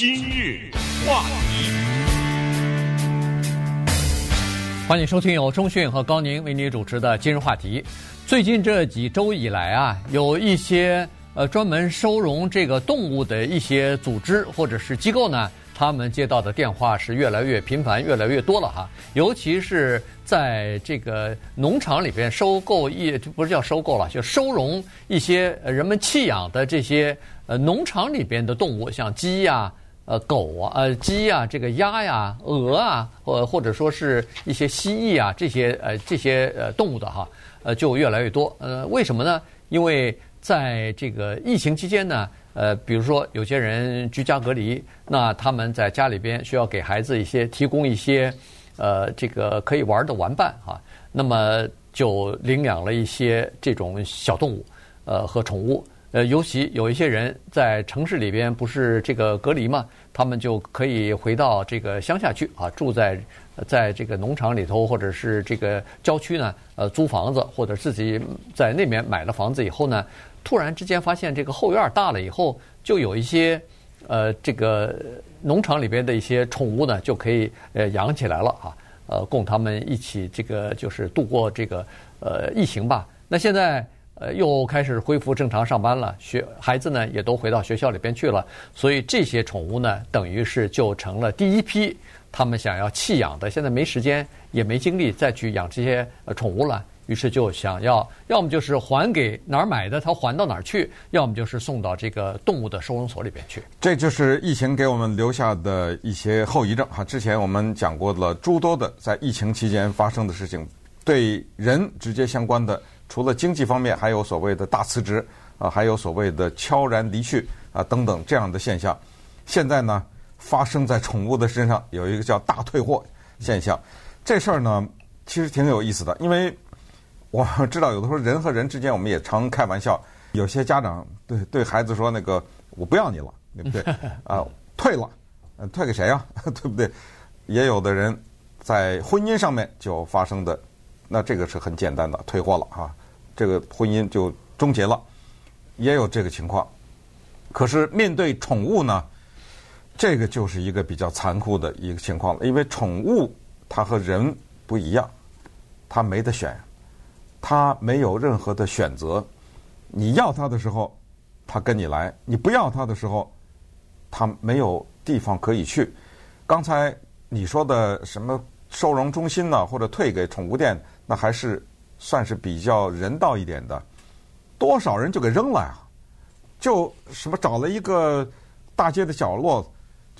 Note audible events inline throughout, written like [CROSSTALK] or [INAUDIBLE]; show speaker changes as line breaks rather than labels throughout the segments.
今日话题，
欢迎收听由中讯和高宁为您主持的今日话题。最近这几周以来啊，有一些呃专门收容这个动物的一些组织或者是机构呢。他们接到的电话是越来越频繁，越来越多了哈。尤其是在这个农场里边收购一，不是叫收购了，就收容一些人们弃养的这些呃农场里边的动物，像鸡呀、呃狗啊、呃鸡呀、这个鸭呀、鹅啊，或或者说是一些蜥蜴啊这些呃这些呃动物的哈，呃就越来越多。呃，为什么呢？因为在这个疫情期间呢。呃，比如说有些人居家隔离，那他们在家里边需要给孩子一些提供一些，呃，这个可以玩的玩伴哈，那么就领养了一些这种小动物，呃和宠物，呃，尤其有一些人在城市里边不是这个隔离嘛，他们就可以回到这个乡下去啊，住在在这个农场里头或者是这个郊区呢，呃，租房子或者自己在那边买了房子以后呢。突然之间发现这个后院大了以后，就有一些呃这个农场里边的一些宠物呢，就可以呃养起来了啊，呃供他们一起这个就是度过这个呃疫情吧。那现在呃又开始恢复正常上班了，学孩子呢也都回到学校里边去了，所以这些宠物呢，等于是就成了第一批他们想要弃养的，现在没时间也没精力再去养这些宠物了。于是就想要，要么就是还给哪儿买的，他还到哪儿去；要么就是送到这个动物的收容所里边去。
这就是疫情给我们留下的一些后遗症哈。之前我们讲过了诸多的在疫情期间发生的事情，对人直接相关的，除了经济方面，还有所谓的大辞职啊，还有所谓的悄然离去啊等等这样的现象。现在呢，发生在宠物的身上有一个叫大退货现象。这事儿呢，其实挺有意思的，因为。我知道有的时候人和人之间，我们也常开玩笑。有些家长对对孩子说：“那个我不要你了，对不对？[LAUGHS] 啊，退了，退给谁呀？[LAUGHS] 对不对？”也有的人在婚姻上面就发生的，那这个是很简单的，退货了哈，这个婚姻就终结了。也有这个情况，可是面对宠物呢，这个就是一个比较残酷的一个情况了，因为宠物它和人不一样，它没得选。它没有任何的选择，你要它的时候，它跟你来；你不要它的时候，它没有地方可以去。刚才你说的什么收容中心呢，或者退给宠物店，那还是算是比较人道一点的。多少人就给扔了呀？就什么找了一个大街的角落，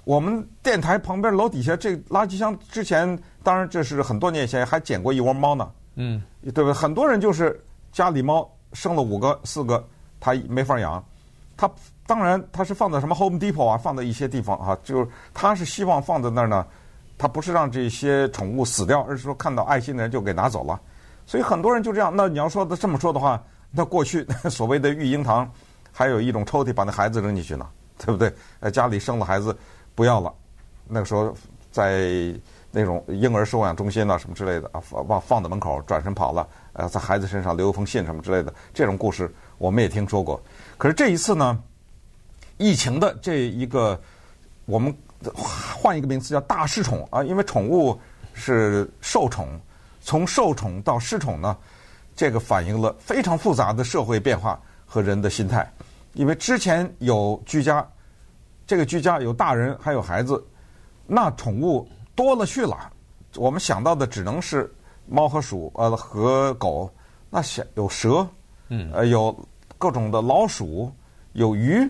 我们电台旁边楼底下这垃圾箱，之前当然这是很多年前还捡过一窝猫呢。嗯，对不对？很多人就是家里猫生了五个、四个，他没法养。他当然他是放在什么 Home Depot 啊，放在一些地方啊，就是他是希望放在那儿呢。他不是让这些宠物死掉，而是说看到爱心的人就给拿走了。所以很多人就这样。那你要说的这么说的话，那过去 [LAUGHS] 所谓的育婴堂，还有一种抽屉把那孩子扔进去呢，对不对？呃，家里生了孩子不要了，那个时候在。那种婴儿收养中心啊，什么之类的啊，放放在门口，转身跑了，呃，在孩子身上留一封信什么之类的，这种故事我们也听说过。可是这一次呢，疫情的这一个，我们换一个名词叫大失宠啊，因为宠物是受宠，从受宠到失宠呢，这个反映了非常复杂的社会变化和人的心态。因为之前有居家，这个居家有大人还有孩子，那宠物。多了去了，我们想到的只能是猫和鼠，呃，和狗。那想有蛇，嗯，呃，有各种的老鼠，有鱼，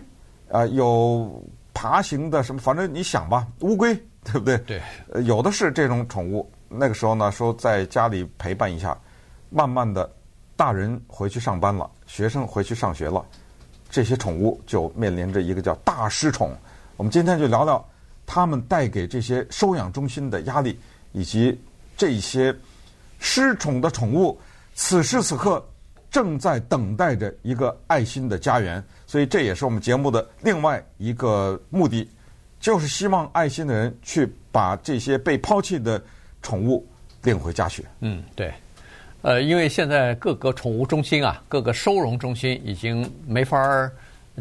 啊、呃，有爬行的什么，反正你想吧，乌龟，对不对？
对，
呃，有的是这种宠物。那个时候呢，说在家里陪伴一下，慢慢的，大人回去上班了，学生回去上学了，这些宠物就面临着一个叫大失宠。我们今天就聊聊。他们带给这些收养中心的压力，以及这些失宠的宠物，此时此刻正在等待着一个爱心的家园。所以这也是我们节目的另外一个目的，就是希望爱心的人去把这些被抛弃的宠物领回家去。
嗯，对。呃，因为现在各个宠物中心啊，各个收容中心已经没法儿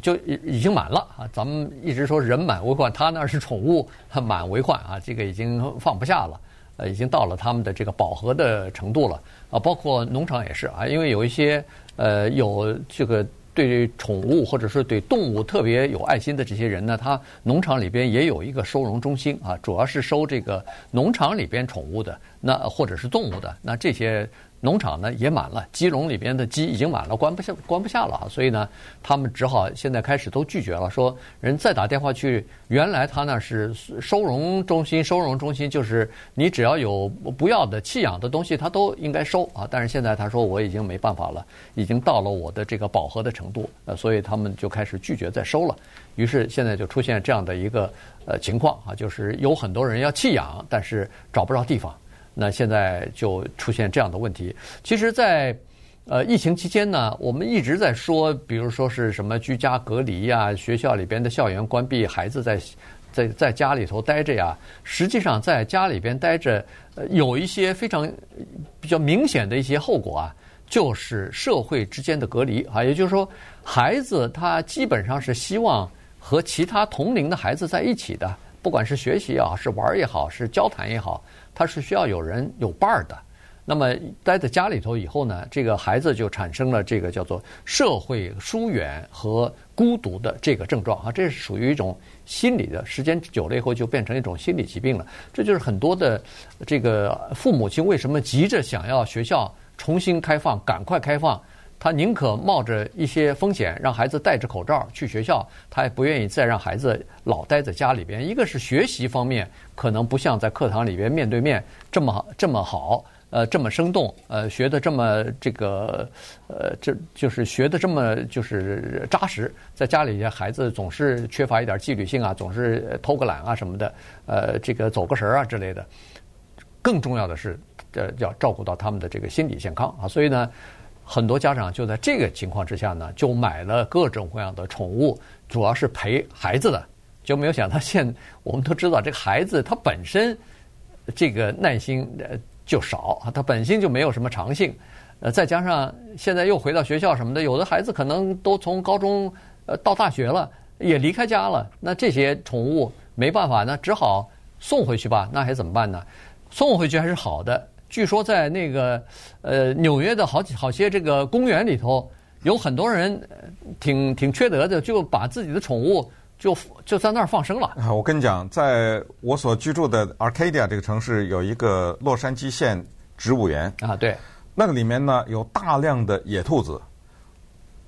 就已已经满了啊！咱们一直说人满为患，他那是宠物满为患啊，这个已经放不下了，呃，已经到了他们的这个饱和的程度了啊。包括农场也是啊，因为有一些呃有这个对宠物或者说对动物特别有爱心的这些人呢，他农场里边也有一个收容中心啊，主要是收这个农场里边宠物的，那或者是动物的，那这些。农场呢也满了，鸡笼里边的鸡已经满了，关不下，关不下了！所以呢，他们只好现在开始都拒绝了，说人再打电话去，原来他那是收容中心，收容中心就是你只要有不要的弃养的东西，他都应该收啊。但是现在他说我已经没办法了，已经到了我的这个饱和的程度，呃，所以他们就开始拒绝再收了。于是现在就出现这样的一个呃情况啊，就是有很多人要弃养，但是找不着地方。那现在就出现这样的问题。其实，在呃疫情期间呢，我们一直在说，比如说是什么居家隔离呀，学校里边的校园关闭，孩子在在在家里头待着呀。实际上，在家里边待着，呃，有一些非常比较明显的一些后果啊，就是社会之间的隔离啊。也就是说，孩子他基本上是希望和其他同龄的孩子在一起的，不管是学习也好，是玩也好，是交谈也好。他是需要有人有伴儿的，那么待在家里头以后呢，这个孩子就产生了这个叫做社会疏远和孤独的这个症状啊，这是属于一种心理的，时间久了以后就变成一种心理疾病了。这就是很多的这个父母亲为什么急着想要学校重新开放，赶快开放。他宁可冒着一些风险，让孩子戴着口罩去学校，他也不愿意再让孩子老待在家里边。一个是学习方面，可能不像在课堂里边面对面这么这么好，呃，这么生动，呃，学的这么这个，呃，这就是学的这么就是扎实。在家里，孩子总是缺乏一点纪律性啊，总是偷个懒啊什么的，呃，这个走个神啊之类的。更重要的是，呃，要照顾到他们的这个心理健康啊，所以呢。很多家长就在这个情况之下呢，就买了各种各样的宠物，主要是陪孩子的，就没有想到现我们都知道，这个孩子他本身这个耐心呃就少啊，他本身就没有什么长性，呃，再加上现在又回到学校什么的，有的孩子可能都从高中呃到大学了，也离开家了，那这些宠物没办法，那只好送回去吧，那还怎么办呢？送回去还是好的。据说在那个呃纽约的好几好些这个公园里头，有很多人挺挺缺德的，就把自己的宠物就就在那儿放生了。
我跟你讲，在我所居住的 Arcadia 这个城市，有一个洛杉矶县植物园
啊，对，
那个里面呢有大量的野兔子。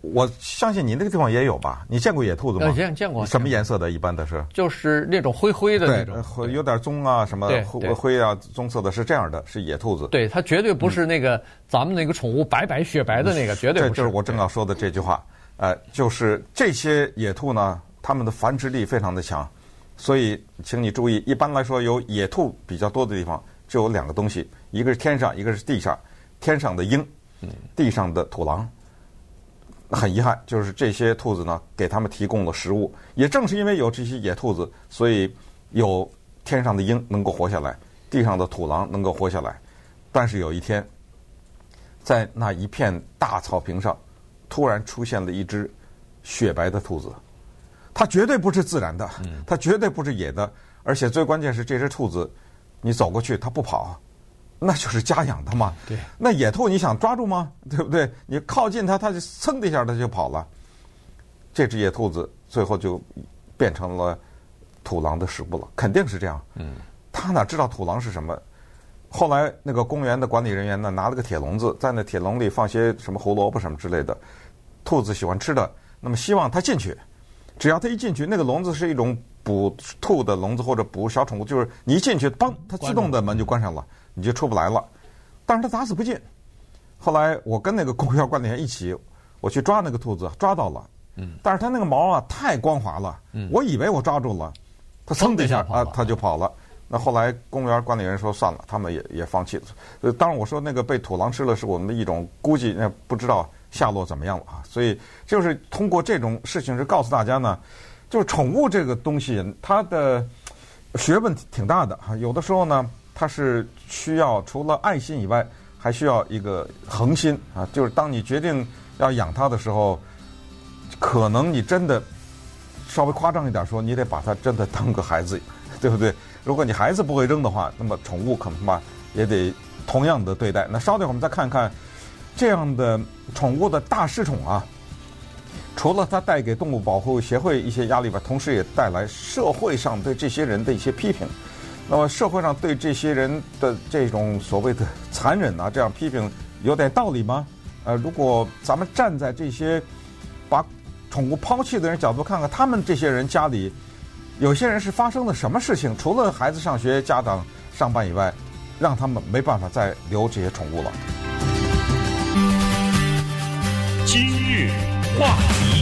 我相信你那个地方也有吧？你见过野兔子吗？
见见过。
什么颜色的？一般的是？
就是那种灰灰的那种，
有点棕啊，什么灰灰啊，棕色的，是这样的，是野兔子。
对，它绝对不是那个咱们那个宠物白白雪白的那个，绝对不是。
这就是我正要说的这句话。呃，就是这些野兔呢，它们的繁殖力非常的强，所以请你注意，一般来说有野兔比较多的地方，就有两个东西，一个是天上，一个是地下。天上的鹰，地上的土狼。很遗憾，就是这些兔子呢，给他们提供了食物。也正是因为有这些野兔子，所以有天上的鹰能够活下来，地上的土狼能够活下来。但是有一天，在那一片大草坪上，突然出现了一只雪白的兔子。它绝对不是自然的，它绝对不是野的，而且最关键是这只兔子，你走过去它不跑。那就是家养的嘛。
对。
那野兔你想抓住吗？对不对？你靠近它，它就噌的一下，它就跑了。这只野兔子最后就变成了土狼的食物了，肯定是这样。嗯。他哪知道土狼是什么？后来那个公园的管理人员呢，拿了个铁笼子，在那铁笼里放些什么胡萝卜什么之类的，兔子喜欢吃的。那么希望它进去，只要它一进去，那个笼子是一种捕兔的笼子或者捕小宠物，就是你一进去，嘣，它自动的门就关上了。你就出不来了，但是他打死不进。后来我跟那个公园管理员一起，我去抓那个兔子，抓到了。嗯。但是它那个毛啊太光滑了，嗯。我以为我抓住了，它噌的一下啊，它就跑了。那后来公园管理员说算了，他们也也放弃了。呃，当然我说那个被土狼吃了是我们的一种估计，那不知道下落怎么样了啊。所以就是通过这种事情是告诉大家呢，就是宠物这个东西它的学问挺大的哈，有的时候呢。它是需要除了爱心以外，还需要一个恒心啊！就是当你决定要养它的时候，可能你真的稍微夸张一点说，你得把它真的当个孩子，对不对？如果你孩子不会扔的话，那么宠物可能吧也得同样的对待。那稍等，我们再看看这样的宠物的大失宠啊。除了它带给动物保护协会一些压力吧，同时也带来社会上对这些人的一些批评。那么社会上对这些人的这种所谓的残忍啊，这样批评有点道理吗？呃，如果咱们站在这些把宠物抛弃的人角度看看，他们这些人家里有些人是发生了什么事情？除了孩子上学、家长上班以外，让他们没办法再留这些宠物了。
今日。话题，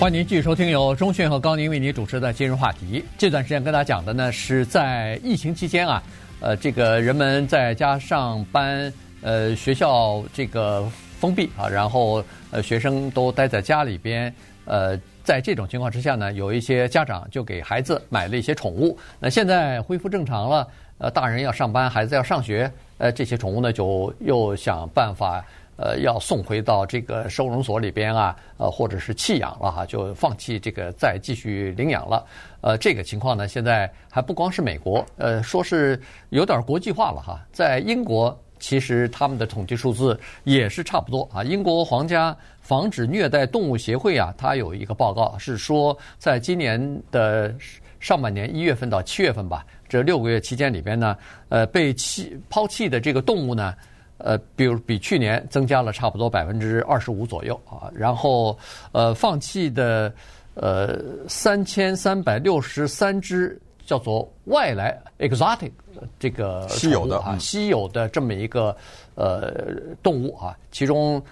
欢迎您继续收听由中讯和高宁为您主持的今日话题。这段时间跟大家讲的呢，是在疫情期间啊，呃，这个人们在家上班，呃，学校这个封闭啊，然后呃，学生都待在家里边，呃，在这种情况之下呢，有一些家长就给孩子买了一些宠物。那现在恢复正常了，呃，大人要上班，孩子要上学，呃，这些宠物呢，就又想办法。呃，要送回到这个收容所里边啊，呃，或者是弃养了哈，就放弃这个再继续领养了。呃，这个情况呢，现在还不光是美国，呃，说是有点国际化了哈。在英国，其实他们的统计数字也是差不多啊。英国皇家防止虐待动物协会啊，它有一个报告是说，在今年的上半年一月份到七月份吧，这六个月期间里边呢，呃，被弃抛弃的这个动物呢。呃，比如比去年增加了差不多百分之二十五左右啊，然后呃，放弃的呃三千三百六十三只叫做外来 exotic 这个
稀有的
啊稀有的这么一个呃动物啊，其中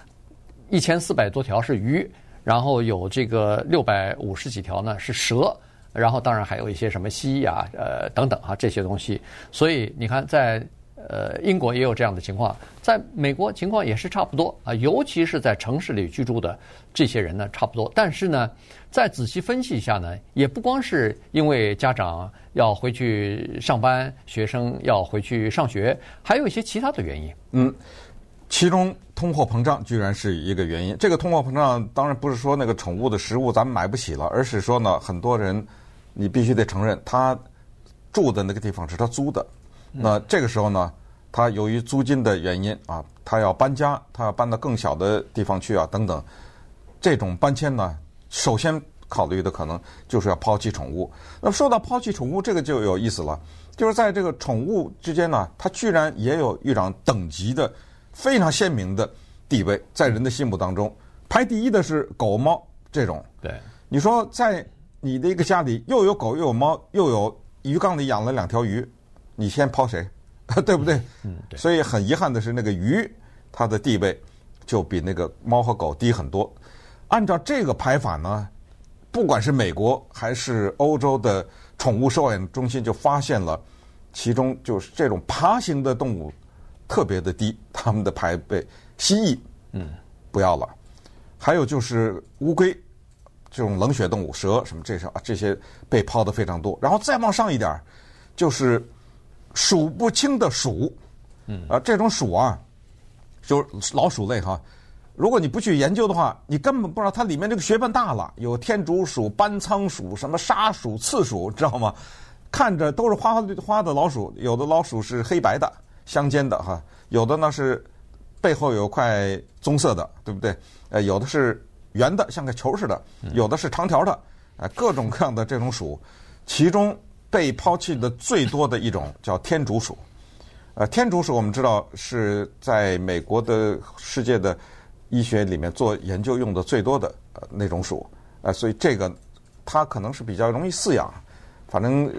一千四百多条是鱼，然后有这个六百五十几条呢是蛇，然后当然还有一些什么蜥蜴啊呃等等啊这些东西，所以你看在。呃，英国也有这样的情况，在美国情况也是差不多啊，尤其是在城市里居住的这些人呢，差不多。但是呢，再仔细分析一下呢，也不光是因为家长要回去上班，学生要回去上学，还有一些其他的原因。
嗯，其中通货膨胀居然是一个原因。这个通货膨胀当然不是说那个宠物的食物咱们买不起了，而是说呢，很多人你必须得承认，他住的那个地方是他租的。那这个时候呢，他由于租金的原因啊，他要搬家，他要搬到更小的地方去啊，等等。这种搬迁呢，首先考虑的可能就是要抛弃宠物。那么说到抛弃宠物，这个就有意思了，就是在这个宠物之间呢，它居然也有一种等级的非常鲜明的地位，在人的心目当中，排第一的是狗猫这种。
对，
你说在你的一个家里，又有狗又有猫，又有鱼缸里养了两条鱼。你先抛谁，[LAUGHS] 对不对？
嗯，对。
所以很遗憾的是，那个鱼它的地位就比那个猫和狗低很多。按照这个排法呢，不管是美国还是欧洲的宠物收养中心，就发现了其中就是这种爬行的动物特别的低，它们的排位，蜥蜴，嗯，不要了。还有就是乌龟这种冷血动物，蛇什么这些啊，这些被抛的非常多。然后再往上一点，就是。数不清的鼠，嗯，啊，这种鼠啊，就是老鼠类哈。如果你不去研究的话，你根本不知道它里面这个学问大了。有天竺鼠、斑仓鼠、什么沙鼠、刺鼠，知道吗？看着都是花花的老鼠，有的老鼠是黑白的、相间的哈，有的呢是背后有块棕色的，对不对？呃，有的是圆的，像个球似的，有的是长条的，呃，各种各样的这种鼠，其中。被抛弃的最多的一种叫天竺鼠，呃，天竺鼠我们知道是在美国的世界的医学里面做研究用的最多的呃那种鼠，呃，所以这个它可能是比较容易饲养，反正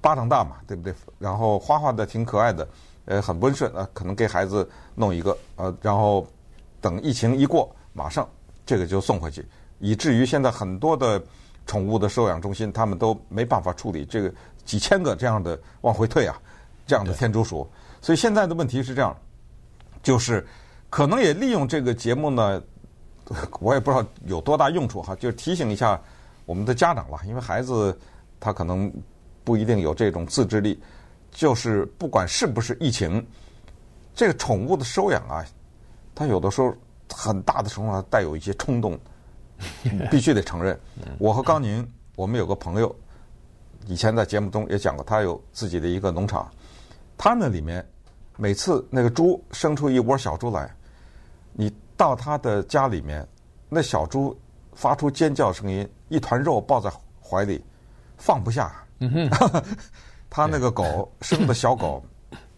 巴掌大嘛，对不对？然后花花的挺可爱的，呃，很温顺啊，可能给孩子弄一个，呃，然后等疫情一过，马上这个就送回去，以至于现在很多的宠物的收养中心他们都没办法处理这个。几千个这样的往回退啊，这样的天竺鼠，所以现在的问题是这样，就是可能也利用这个节目呢，[LAUGHS] 我也不知道有多大用处哈，就提醒一下我们的家长吧，因为孩子他可能不一定有这种自制力，就是不管是不是疫情，这个宠物的收养啊，它有的时候很大的程度上带有一些冲动 [LAUGHS] 必须得承认。我和高宁，我们有个朋友，以前在节目中也讲过，他有自己的一个农场，他那里面每次那个猪生出一窝小猪来，你到他的家里面，那小猪发出尖叫声音，一团肉抱在怀里，放不下。[LAUGHS] 他那个狗生的小狗，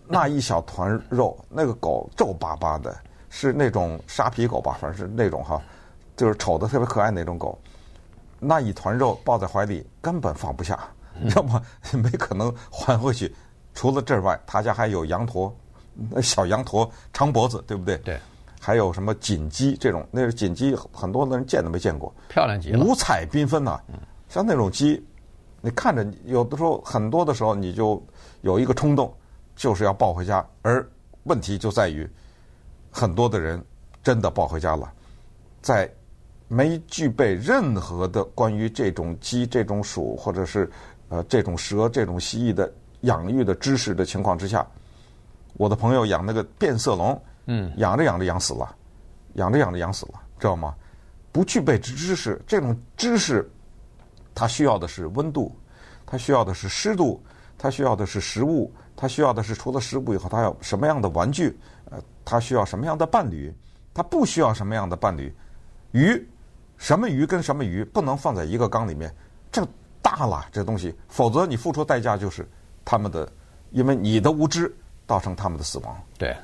那一小团肉，那个狗皱巴巴的，是那种沙皮狗吧，反正是那种哈，就是丑的特别可爱那种狗，那一团肉抱在怀里根本放不下，要么？没可能还回去。除了这外，他家还有羊驼，那小羊驼长脖子，对不对？
对。
还有什么锦鸡这种，那是锦鸡，很多的人见都没见过，
漂亮极了，
五彩缤纷呐。像那种鸡。你看着，有的时候很多的时候，你就有一个冲动，就是要抱回家。而问题就在于，很多的人真的抱回家了，在没具备任何的关于这种鸡、这种鼠或者是呃这种蛇、这种蜥蜴的养育的知识的情况之下，我的朋友养那个变色龙，嗯，养着养着养死了，养着养着养死了，知道吗？不具备知识，这种知识。它需要的是温度，它需要的是湿度，它需要的是食物，它需要的是除了食物以后，它要什么样的玩具？呃，它需要什么样的伴侣？它不需要什么样的伴侣？鱼，什么鱼跟什么鱼不能放在一个缸里面？这大了这东西，否则你付出代价就是他们的，因为你的无知造成他们的死亡。
对。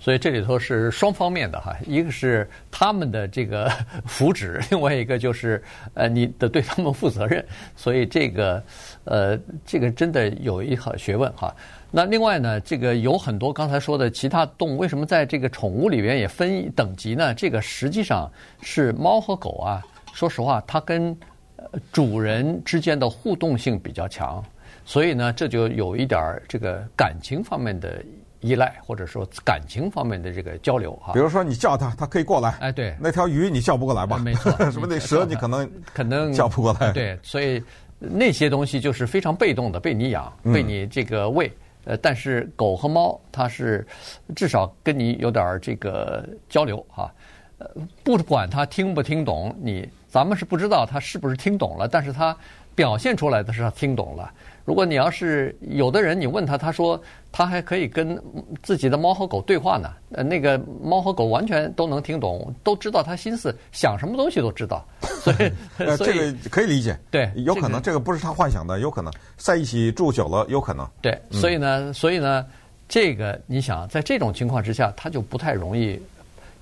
所以这里头是双方面的哈，一个是他们的这个福祉，另外一个就是呃你的对他们负责任。所以这个呃这个真的有一好学问哈。那另外呢，这个有很多刚才说的其他动物，为什么在这个宠物里边也分等级呢？这个实际上是猫和狗啊，说实话，它跟主人之间的互动性比较强，所以呢，这就有一点儿这个感情方面的。依赖或者说感情方面的这个交流哈，
比如说你叫它，它可以过来。
哎，对，
那条鱼你叫不过来吧？[LAUGHS]
没错，
什么那蛇你可能
可能
叫不过来。
对，所以那些东西就是非常被动的，被你养，被你这个喂。呃，但是狗和猫它是至少跟你有点这个交流啊。呃，不管他听不听懂你，咱们是不知道他是不是听懂了，但是他表现出来的是他听懂了。如果你要是有的人，你问他，他说他还可以跟自己的猫和狗对话呢。呃，那个猫和狗完全都能听懂，都知道他心思，想什么东西都知道。[LAUGHS] 所以，
呃，这个可以理解。
对，
有可能这个不是他幻想的，有可能在一起住久了，有可能。
对，所以呢，所以呢，这个你想，在这种情况之下，他就不太容易，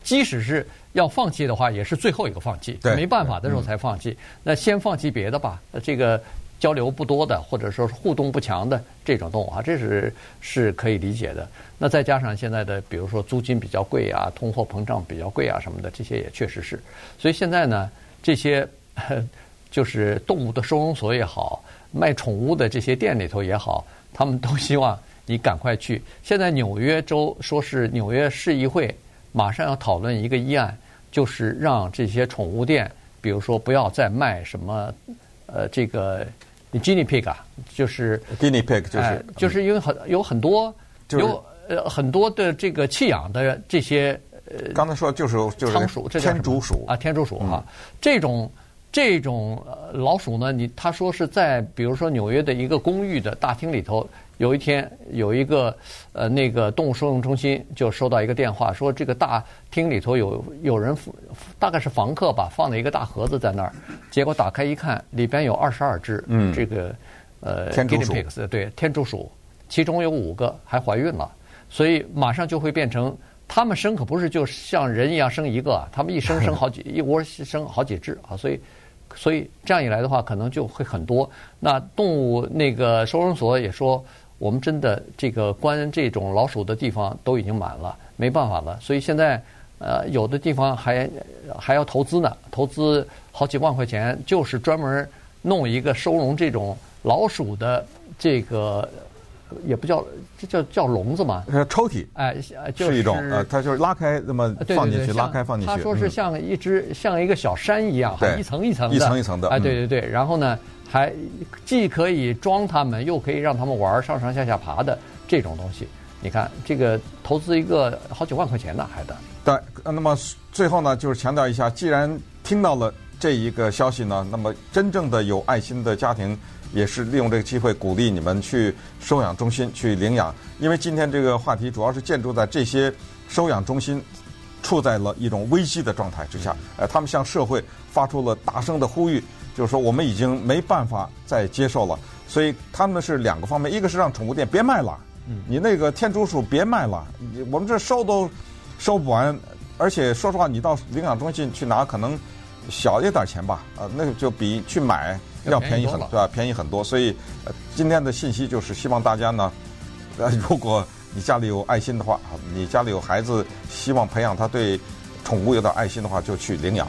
即使是要放弃的话，也是最后一个放弃，没办法的时候才放弃。那先放弃别的吧，这个。交流不多的，或者说是互动不强的这种动物啊，这是是可以理解的。那再加上现在的，比如说租金比较贵啊，通货膨胀比较贵啊什么的，这些也确实是。所以现在呢，这些 [LAUGHS] 就是动物的收容所也好，卖宠物的这些店里头也好，他们都希望你赶快去。现在纽约州说是纽约市议会马上要讨论一个议案，就是让这些宠物店，比如说不要再卖什么呃这个。Guinea pig 啊，就是
Guinea pig，就是、
哎、就是因为很有很多、就是、有呃很多的这个弃养的这些呃，
刚才说就是就是
仓鼠，
天竺鼠
啊，天竺鼠哈、嗯，这种这种老鼠呢，你他说是在比如说纽约的一个公寓的大厅里头。有一天，有一个呃，那个动物收容中心就收到一个电话，说这个大厅里头有有人，大概是房客吧，放了一个大盒子在那儿。结果打开一看，里边有二十二只，嗯，这个呃，
天竺鼠，
对，天竺鼠，其中有五个还怀孕了，所以马上就会变成，他们生可不是就像人一样生一个，他们一生生 [LAUGHS] 好几一窝生好几只啊，所以。所以这样一来的话，可能就会很多。那动物那个收容所也说，我们真的这个关这种老鼠的地方都已经满了，没办法了。所以现在呃，有的地方还还要投资呢，投资好几万块钱，就是专门弄一个收容这种老鼠的这个。也不叫，这叫叫笼子嘛？
抽屉。
哎，就是、
是一种呃，它就是拉开那么放进去，拉开放进去。
他说是像一只、嗯、像一个小山一样，还一层一层的，
一层一层的。
哎，对对对。然后呢，还既可以装它们，又可以让它们玩上上下下爬的这种东西。你看，这个投资一个好几万块钱呢，还得。
对，那么最后呢，就是强调一下，既然听到了。这一个消息呢，那么真正的有爱心的家庭也是利用这个机会鼓励你们去收养中心去领养，因为今天这个话题主要是建筑在这些收养中心处在了一种危机的状态之下，呃，他们向社会发出了大声的呼吁，就是说我们已经没办法再接受了，所以他们是两个方面，一个是让宠物店别卖了，你那个天竺鼠别卖了，我们这收都收不完。而且说实话，你到领养中心去拿，可能小一点钱吧，呃，那个就比去买要便宜很多，对吧？便宜很多。所以，呃，今天的信息就是希望大家呢，呃，如果你家里有爱心的话，你家里有孩子，希望培养他对宠物有点爱心的话，就去领养。